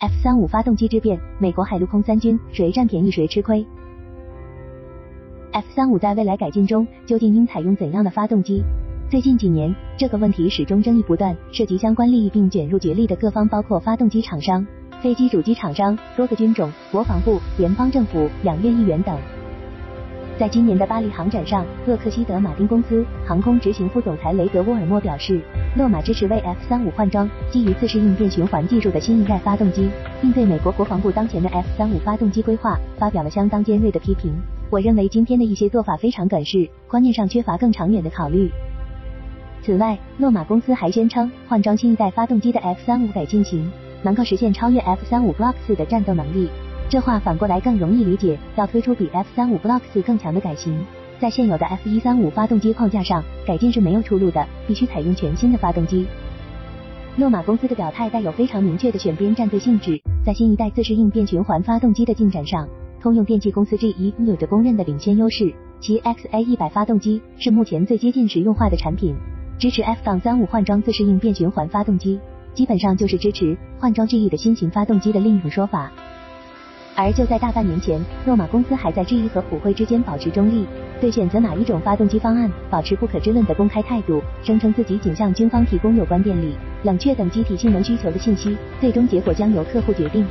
F 三五发动机之变，美国海陆空三军谁占便宜谁吃亏？F 三五在未来改进中究竟应采用怎样的发动机？最近几年，这个问题始终争议不断，涉及相关利益并卷入角力的各方包括发动机厂商、飞机主机厂商、多个军种、国防部、联邦政府、两院议员等。在今年的巴黎航展上，洛克希德马丁公司航空执行副总裁雷德沃尔默表示，洛马支持为 F 三五换装基于自适应变循环技术的新一代发动机，并对美国国防部当前的 F 三五发动机规划发表了相当尖锐的批评。我认为今天的一些做法非常短视，观念上缺乏更长远的考虑。此外，洛马公司还宣称，换装新一代发动机的 F 三五改进型能够实现超越 F 三五 Block 四的战斗能力。这话反过来更容易理解，要推出比 F 三五 Block 四更强的改型，在现有的 F 一三五发动机框架上改进是没有出路的，必须采用全新的发动机。洛马公司的表态带有非常明确的选边站队性质，在新一代自适应变循环发动机的进展上，通用电气公司 GE 有着公认的领先优势，其 XA 一百发动机是目前最接近实用化的产品，支持 F 杠三五换装自适应变循环发动机，基本上就是支持换装 GE 的新型发动机的另一种说法。而就在大半年前，诺马公司还在质疑和普惠之间保持中立，对选择哪一种发动机方案保持不可知论的公开态度，声称自己仅向军方提供有关电力、冷却等机体性能需求的信息，最终结果将由客户决定。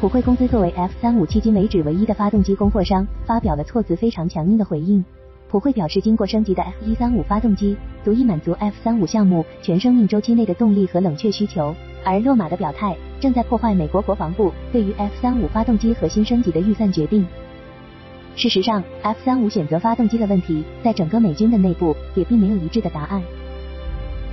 普惠公司作为 F 三五迄今为止唯一的发动机供货商，发表了措辞非常强硬的回应。普惠表示，经过升级的 F 一三五发动机足以满足 F 三五项目全生命周期内的动力和冷却需求，而洛马的表态正在破坏美国国防部对于 F 三五发动机核心升级的预算决定。事实上，F 三五选择发动机的问题，在整个美军的内部也并没有一致的答案。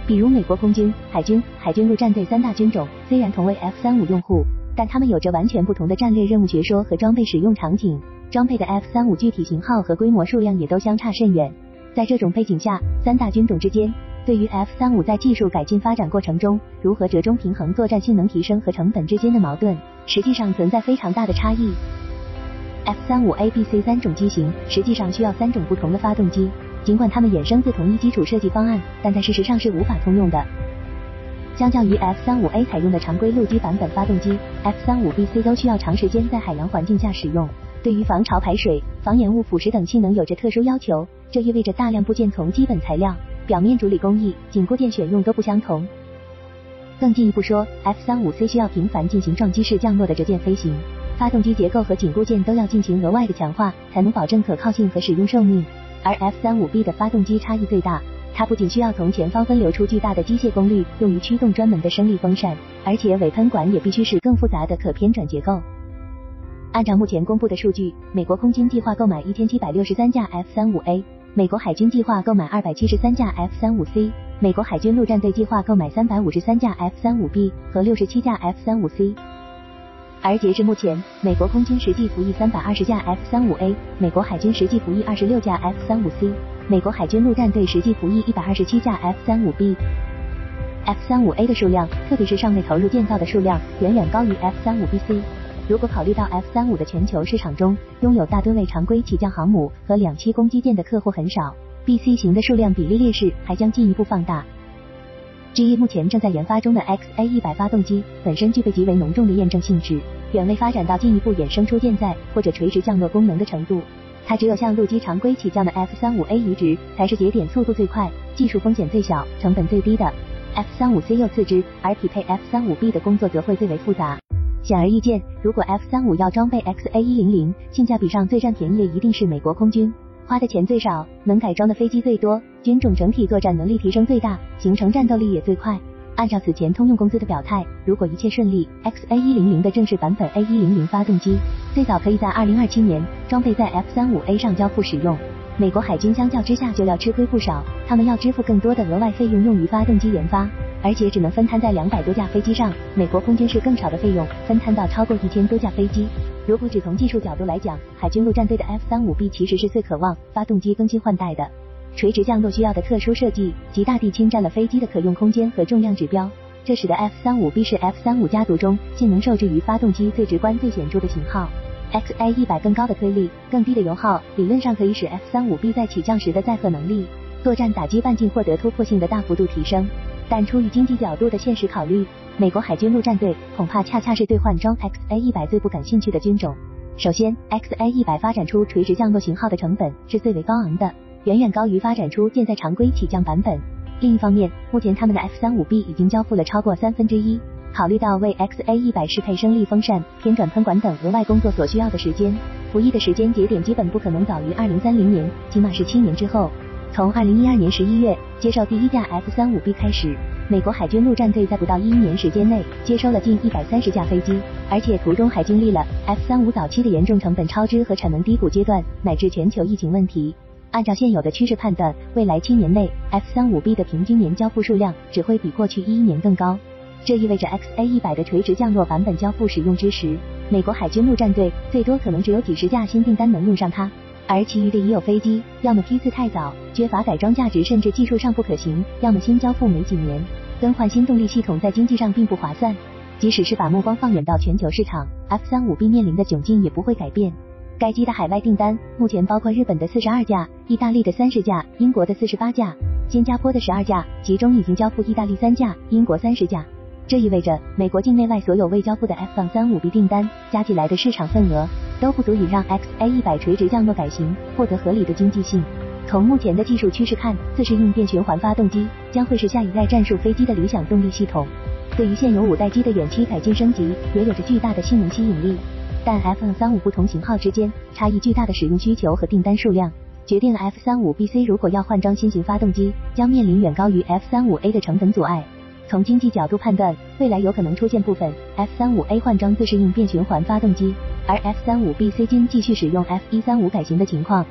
比如，美国空军、海军、海军陆战队三大军种虽然同为 F 三五用户，但他们有着完全不同的战略任务学说和装备使用场景。装备的 F 三五具体型号和规模数量也都相差甚远。在这种背景下，三大军种之间对于 F 三五在技术改进发展过程中如何折中平衡作战性能提升和成本之间的矛盾，实际上存在非常大的差异。F 三五 A、B、C 三种机型实际上需要三种不同的发动机，尽管它们衍生自同一基础设计方案，但在事实上是无法通用的。相较于 F 三五 A 采用的常规陆基版本发动机，F 三五 B、C 都需要长时间在海洋环境下使用。对于防潮排水、防掩物腐蚀等性能有着特殊要求，这意味着大量部件从基本材料、表面处理工艺、紧固件选用都不相同。更进一步说，F 三五 C 需要频繁进行撞击式降落的折舰飞行，发动机结构和紧固件都要进行额外的强化，才能保证可靠性和使用寿命。而 F 三五 B 的发动机差异最大，它不仅需要从前方分流出巨大的机械功率用于驱动专门的升力风扇，而且尾喷管也必须是更复杂的可偏转结构。按照目前公布的数据，美国空军计划购买一千七百六十三架 F 三五 A，美国海军计划购买二百七十三架 F 三五 C，美国海军陆战队计划购买三百五十三架 F 三五 B 和六十七架 F 三五 C。而截至目前，美国空军实际服役三百二十架 F 三五 A，美国海军实际服役二十六架 F 三五 C，美国海军陆战队实际服役一百二十七架 F 三五 B。F 三五 A 的数量，特别是尚未投入建造的数量，远远高于 F 三五 B C。如果考虑到 F 三五的全球市场中拥有大吨位常规起降航母和两栖攻击舰的客户很少，BC 型的数量比例劣势还将进一步放大。GE 目前正在研发中的 XA 一百发动机本身具备极为浓重的验证性质，远未发展到进一步衍生出舰载或者垂直降落功能的程度。它只有向陆基常规起降的 F 三五 A 移植才是节点速度最快、技术风险最小、成本最低的。F 三五 C 又次之，而匹配 F 三五 B 的工作则会最为复杂。显而易见，如果 F 三五要装备 XA 一零零，性价比上最占便宜的一定是美国空军，花的钱最少，能改装的飞机最多，军种整体作战能力提升最大，形成战斗力也最快。按照此前通用公司的表态，如果一切顺利，XA 一零零的正式版本 A 一零零发动机最早可以在二零二七年装备在 F 三五 A 上交付使用。美国海军相较之下就要吃亏不少，他们要支付更多的额外费用用于发动机研发。而且只能分摊在两百多架飞机上，美国空军是更少的费用分摊到超过一千多架飞机。如果只从技术角度来讲，海军陆战队的 F 三五 B 其实是最渴望发动机更新换代的。垂直降落需要的特殊设计，极大地侵占了飞机的可用空间和重量指标，这使得 F 三五 B 是 F 三五家族中性能受制于发动机最直观、最显著的型号。XA 一百更高的推力、更低的油耗，理论上可以使 F 三五 B 在起降时的载荷能力、作战打击半径获得突破性的大幅度提升。但出于经济角度的现实考虑美国海军陆战队恐怕恰恰是对换装 XA-100 最不感兴趣的军种。首先，XA-100 发展出垂直降落型号的成本是最为高昂的，远远高于发展出舰载常规起降版本。另一方面，目前他们的 F-35B 已经交付了超过三分之一。考虑到为 XA-100 适配升力风扇、偏转喷管等额外工作所需要的时间，服役的时间节点基本不可能早于2030年，起码是七年之后。从2012年11月接受第一架 F-35B 开始，美国海军陆战队在不到一年时间内接收了近130架飞机，而且途中还经历了 F-35 早期的严重成本超支和产能低谷阶段，乃至全球疫情问题。按照现有的趋势判断，未来七年内 F-35B 的平均年交付数量只会比过去一一年更高。这意味着 XA-100 的垂直降落版本交付使用之时，美国海军陆战队最多可能只有几十架新订单能用上它，而其余的已有飞机要么批次太早，缺乏改装价值，甚至技术上不可行，要么新交付没几年，更换新动力系统在经济上并不划算。即使是把目光放远到全球市场，F-35B 面临的窘境也不会改变。该机的海外订单目前包括日本的四十二架、意大利的三十架、英国的四十八架、新加坡的十二架，其中已经交付意大利三架、英国三十架。这意味着，美国境内外所有未交付的 F-35B 订单加起来的市场份额，都不足以让 XA-100 垂直降落改型获得合理的经济性。从目前的技术趋势看，自适应变循环发动机将会是下一代战术飞机的理想动力系统，对于现有五代机的远期改进升级也有着巨大的性能吸引力。但 F-35 不同型号之间差异巨大的使用需求和订单数量，决定了 F-35BC 如果要换装新型发动机，将面临远高于 F-35A 的成本阻碍。从经济角度判断，未来有可能出现部分 F 三五 A 换装自适应变循环发动机，而 F-35B C 均继续使用 F 一三五改型的情况。